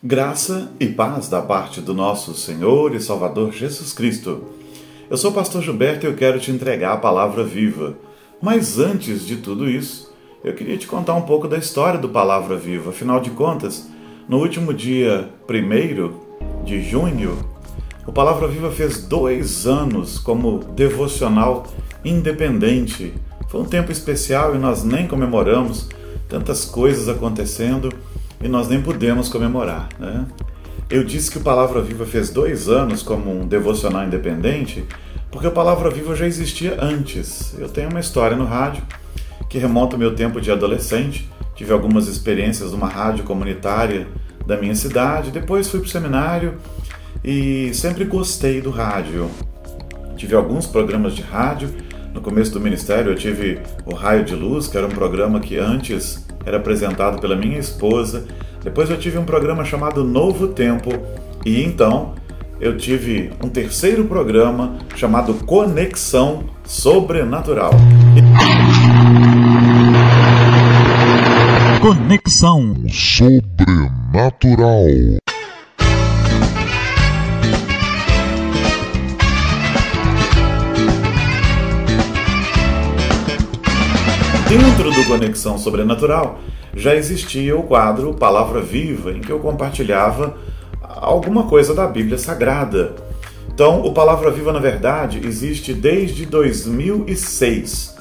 Graça e paz da parte do nosso Senhor e Salvador Jesus Cristo. Eu sou o pastor Gilberto e eu quero te entregar a palavra viva. Mas antes de tudo isso, eu queria te contar um pouco da história do Palavra Viva. Afinal de contas, no último dia 1 de junho, o Palavra Viva fez dois anos como devocional independente. Foi um tempo especial e nós nem comemoramos, tantas coisas acontecendo e nós nem pudemos comemorar. Né? Eu disse que o Palavra Viva fez dois anos como um devocional independente, porque o Palavra Viva já existia antes. Eu tenho uma história no rádio que remonta ao meu tempo de adolescente. Tive algumas experiências numa rádio comunitária da minha cidade, depois fui para o seminário e sempre gostei do rádio. Tive alguns programas de rádio. No começo do ministério eu tive o Raio de Luz, que era um programa que antes era apresentado pela minha esposa. Depois eu tive um programa chamado Novo Tempo e então eu tive um terceiro programa chamado Conexão Sobrenatural. Conexão Sobrenatural. Dentro do Conexão Sobrenatural já existia o quadro Palavra Viva, em que eu compartilhava alguma coisa da Bíblia Sagrada. Então, o Palavra Viva, na verdade, existe desde 2006.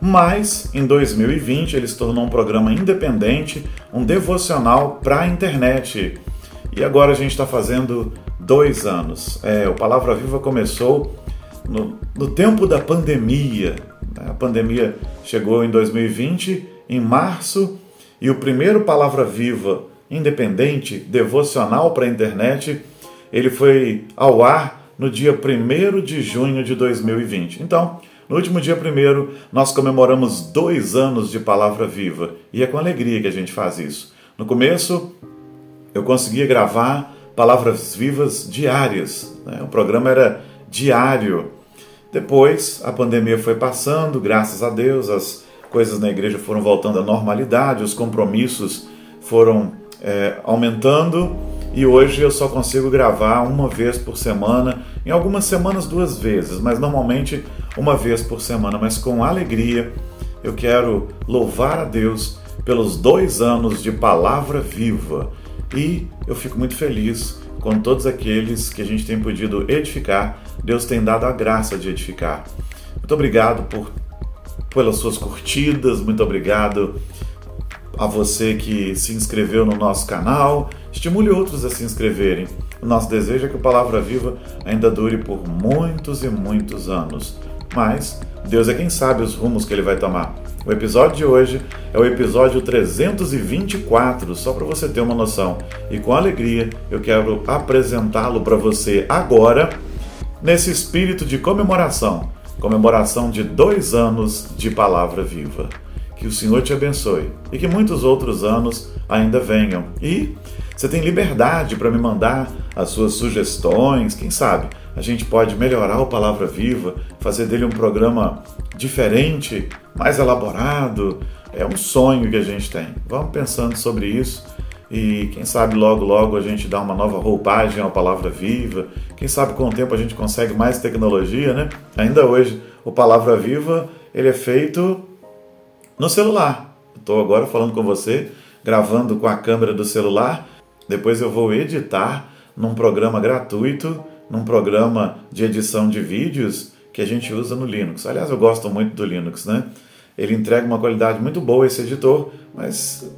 Mas, em 2020, ele se tornou um programa independente, um devocional para a internet. E agora a gente está fazendo dois anos. É, o Palavra Viva começou no, no tempo da pandemia, a pandemia chegou em 2020, em março, e o primeiro Palavra Viva independente, devocional para a internet, ele foi ao ar no dia 1 de junho de 2020. Então, no último dia 1, nós comemoramos dois anos de Palavra Viva e é com alegria que a gente faz isso. No começo, eu conseguia gravar palavras vivas diárias, né? o programa era diário depois, a pandemia foi passando, graças a Deus, as coisas na igreja foram voltando à normalidade, os compromissos foram é, aumentando e hoje eu só consigo gravar uma vez por semana, em algumas semanas duas vezes, mas normalmente uma vez por semana. Mas com alegria eu quero louvar a Deus pelos dois anos de palavra viva e eu fico muito feliz com todos aqueles que a gente tem podido edificar. Deus tem dado a graça de edificar. Muito obrigado por pelas suas curtidas, muito obrigado a você que se inscreveu no nosso canal. Estimule outros a se inscreverem. O nosso desejo é que o Palavra Viva ainda dure por muitos e muitos anos. Mas Deus é quem sabe os rumos que ele vai tomar. O episódio de hoje é o episódio 324, só para você ter uma noção. E com alegria eu quero apresentá-lo para você agora, nesse espírito de comemoração comemoração de dois anos de Palavra Viva. Que o Senhor te abençoe e que muitos outros anos ainda venham. E você tem liberdade para me mandar as suas sugestões, quem sabe a gente pode melhorar o Palavra Viva, fazer dele um programa diferente, mais elaborado. É um sonho que a gente tem. Vamos pensando sobre isso e quem sabe logo logo a gente dá uma nova roupagem à Palavra Viva. Quem sabe com o tempo a gente consegue mais tecnologia, né? Ainda hoje o Palavra Viva ele é feito no celular. Estou agora falando com você, gravando com a câmera do celular. Depois eu vou editar num programa gratuito, num programa de edição de vídeos que a gente usa no Linux. Aliás, eu gosto muito do Linux, né? Ele entrega uma qualidade muito boa esse editor, mas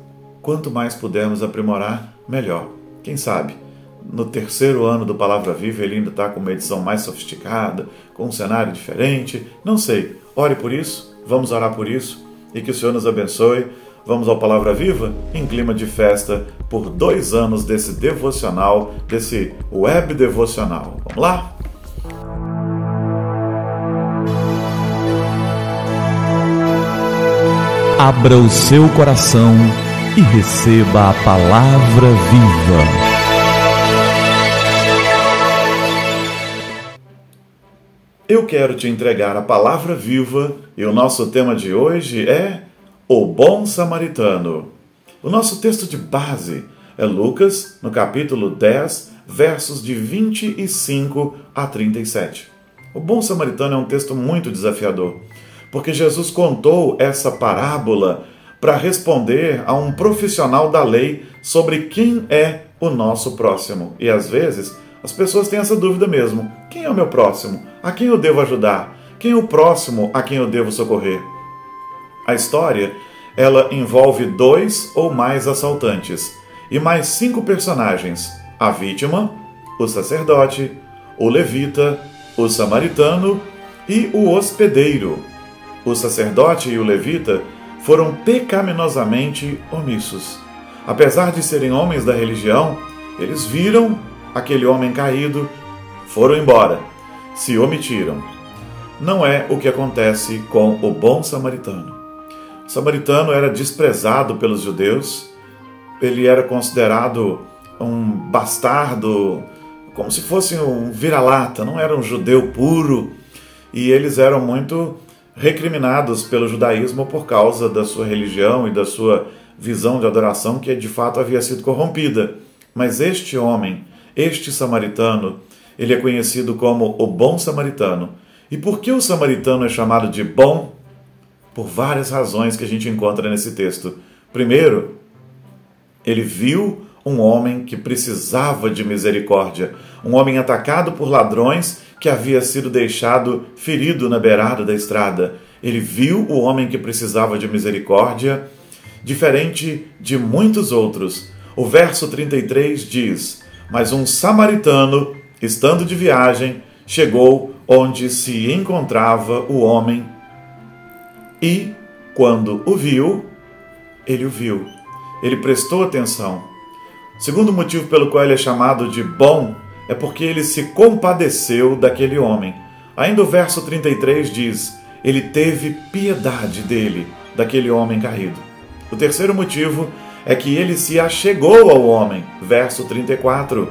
quanto mais pudermos aprimorar, melhor. Quem sabe? No terceiro ano do Palavra Viva ele ainda está com uma edição mais sofisticada, com um cenário diferente. Não sei. Ore por isso, vamos orar por isso e que o Senhor nos abençoe. Vamos ao Palavra Viva em clima de festa por dois anos desse devocional, desse web devocional. Vamos lá? Abra o seu coração e receba a Palavra Viva. Eu quero te entregar a palavra viva e o nosso tema de hoje é o bom samaritano. O nosso texto de base É Lucas, no capítulo 10, versos de 25 a 37. O bom samaritano é um texto muito desafiador, porque Jesus contou essa parábola para responder a um profissional da lei sobre quem é o nosso próximo. E às vezes as pessoas têm essa dúvida mesmo: quem é o meu próximo? A quem eu devo ajudar? Quem é o próximo a quem eu devo socorrer? A história ela envolve dois ou mais assaltantes e mais cinco personagens: a vítima, o sacerdote, o levita, o samaritano e o hospedeiro. O sacerdote e o levita foram pecaminosamente omissos. Apesar de serem homens da religião, eles viram aquele homem caído, foram embora, se omitiram. Não é o que acontece com o bom samaritano. O samaritano era desprezado pelos judeus, ele era considerado um bastardo, como se fosse um vira-lata, não era um judeu puro, e eles eram muito recriminados pelo judaísmo por causa da sua religião e da sua visão de adoração que de fato havia sido corrompida. Mas este homem, este samaritano, ele é conhecido como o bom samaritano. E por que o samaritano é chamado de bom? Por várias razões que a gente encontra nesse texto. Primeiro, ele viu um homem que precisava de misericórdia, um homem atacado por ladrões que havia sido deixado ferido na beirada da estrada. Ele viu o homem que precisava de misericórdia, diferente de muitos outros. O verso 33 diz: Mas um samaritano, estando de viagem, chegou onde se encontrava o homem e, quando o viu, ele o viu. Ele prestou atenção. Segundo motivo pelo qual ele é chamado de bom é porque ele se compadeceu daquele homem. Ainda o verso 33 diz: Ele teve piedade dele, daquele homem caído. O terceiro motivo é que ele se achegou ao homem. Verso 34.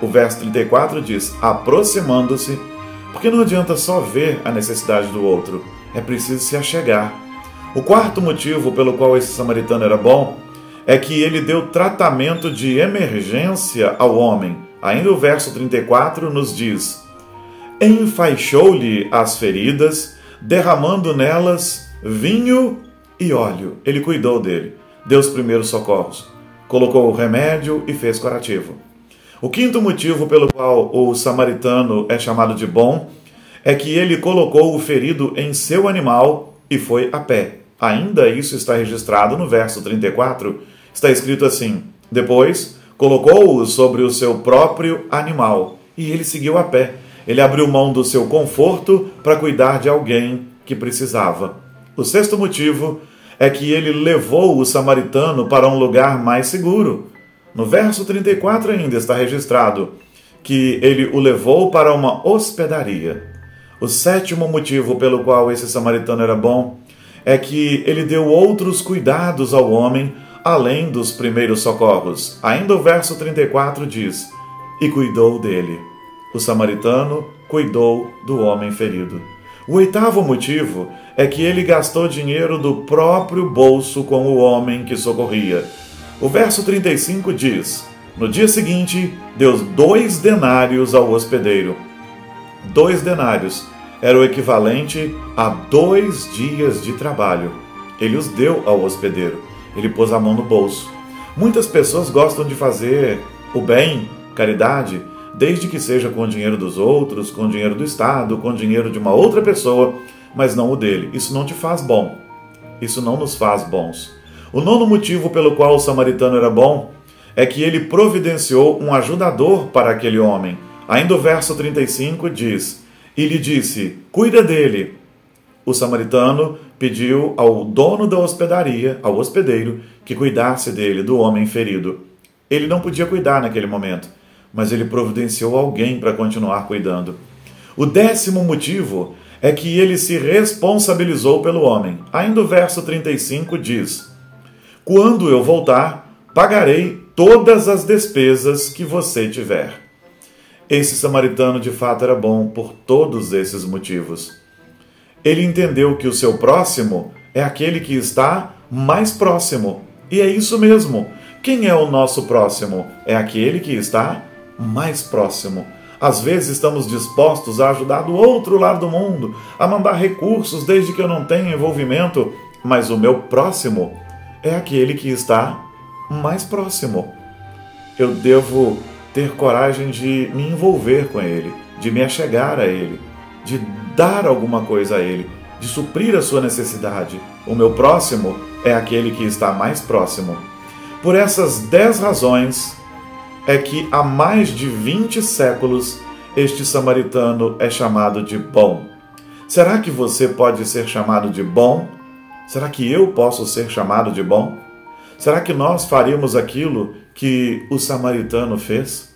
O verso 34 diz: aproximando-se, porque não adianta só ver a necessidade do outro, é preciso se achegar. O quarto motivo pelo qual esse samaritano era bom é que ele deu tratamento de emergência ao homem. Ainda o verso 34 nos diz: Enfaixou-lhe as feridas, derramando nelas vinho e óleo. Ele cuidou dele, deu os primeiros socorros, colocou o remédio e fez curativo. O quinto motivo pelo qual o samaritano é chamado de bom é que ele colocou o ferido em seu animal e foi a pé. Ainda isso está registrado no verso 34. Está escrito assim: Depois colocou-o sobre o seu próprio animal, e ele seguiu a pé. Ele abriu mão do seu conforto para cuidar de alguém que precisava. O sexto motivo é que ele levou o samaritano para um lugar mais seguro. No verso 34 ainda está registrado que ele o levou para uma hospedaria. O sétimo motivo pelo qual esse samaritano era bom é que ele deu outros cuidados ao homem além dos primeiros socorros. Ainda o verso 34 diz: E cuidou dele. O samaritano cuidou do homem ferido. O oitavo motivo é que ele gastou dinheiro do próprio bolso com o homem que socorria. O verso 35 diz: No dia seguinte, deu dois denários ao hospedeiro. Dois denários era o equivalente a dois dias de trabalho. Ele os deu ao hospedeiro ele pôs a mão no bolso. Muitas pessoas gostam de fazer o bem, caridade, desde que seja com o dinheiro dos outros, com o dinheiro do Estado, com o dinheiro de uma outra pessoa, mas não o dele. Isso não te faz bom. Isso não nos faz bons. O nono motivo pelo qual o samaritano era bom é que ele providenciou um ajudador para aquele homem. Ainda o verso 35 diz: E lhe disse: Cuida dele. O samaritano pediu ao dono da hospedaria, ao hospedeiro, que cuidasse dele, do homem ferido. Ele não podia cuidar naquele momento, mas ele providenciou alguém para continuar cuidando. O décimo motivo é que ele se responsabilizou pelo homem. Ainda o verso 35 diz: Quando eu voltar, pagarei todas as despesas que você tiver. Esse samaritano de fato era bom por todos esses motivos ele entendeu que o seu próximo é aquele que está mais próximo. E é isso mesmo. Quem é o nosso próximo? É aquele que está mais próximo. Às vezes estamos dispostos a ajudar do outro lado do mundo, a mandar recursos desde que eu não tenha envolvimento, mas o meu próximo é aquele que está mais próximo. Eu devo ter coragem de me envolver com ele, de me achegar a ele, de dar alguma coisa a ele, de suprir a sua necessidade. O meu próximo é aquele que está mais próximo. Por essas dez razões é que há mais de 20 séculos este samaritano é chamado de bom. Será que você pode ser chamado de bom? Será que eu posso ser chamado de bom? Será que nós faríamos aquilo que o samaritano fez?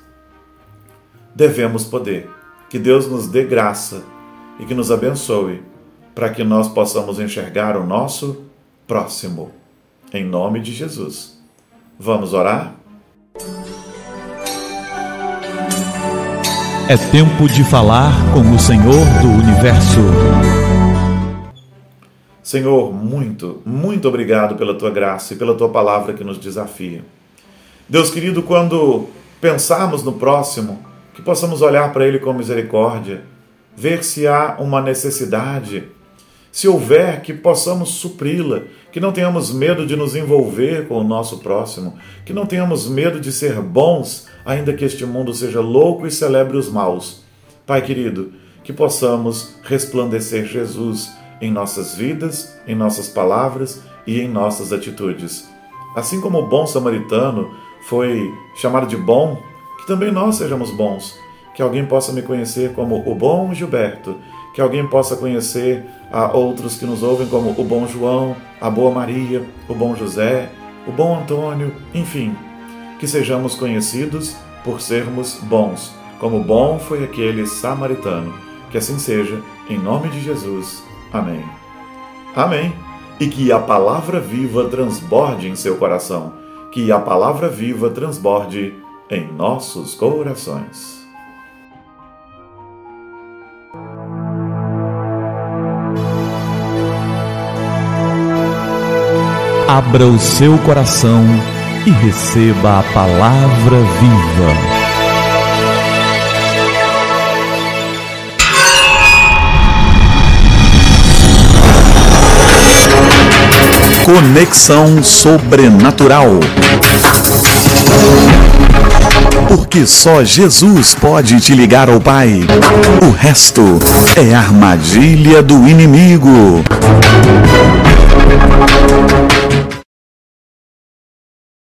Devemos poder. Que Deus nos dê graça e que nos abençoe para que nós possamos enxergar o nosso próximo. Em nome de Jesus. Vamos orar? É tempo de falar com o Senhor do universo. Senhor, muito, muito obrigado pela tua graça e pela tua palavra que nos desafia. Deus querido, quando pensarmos no próximo, que possamos olhar para ele com misericórdia, ver se há uma necessidade, se houver, que possamos supri-la, que não tenhamos medo de nos envolver com o nosso próximo, que não tenhamos medo de ser bons, ainda que este mundo seja louco e celebre os maus. Pai querido, que possamos resplandecer Jesus em nossas vidas, em nossas palavras e em nossas atitudes. Assim como o bom samaritano foi chamado de bom, que também nós sejamos bons, que alguém possa me conhecer como o bom Gilberto, que alguém possa conhecer a outros que nos ouvem como o bom João, a boa Maria, o bom José, o bom Antônio, enfim, que sejamos conhecidos por sermos bons, como bom foi aquele samaritano. Que assim seja, em nome de Jesus. Amém. Amém. E que a palavra viva transborde em seu coração, que a palavra viva transborde em nossos corações. Abra o seu coração e receba a palavra viva. Conexão Sobrenatural. Porque só Jesus pode te ligar ao Pai. O resto é armadilha do inimigo.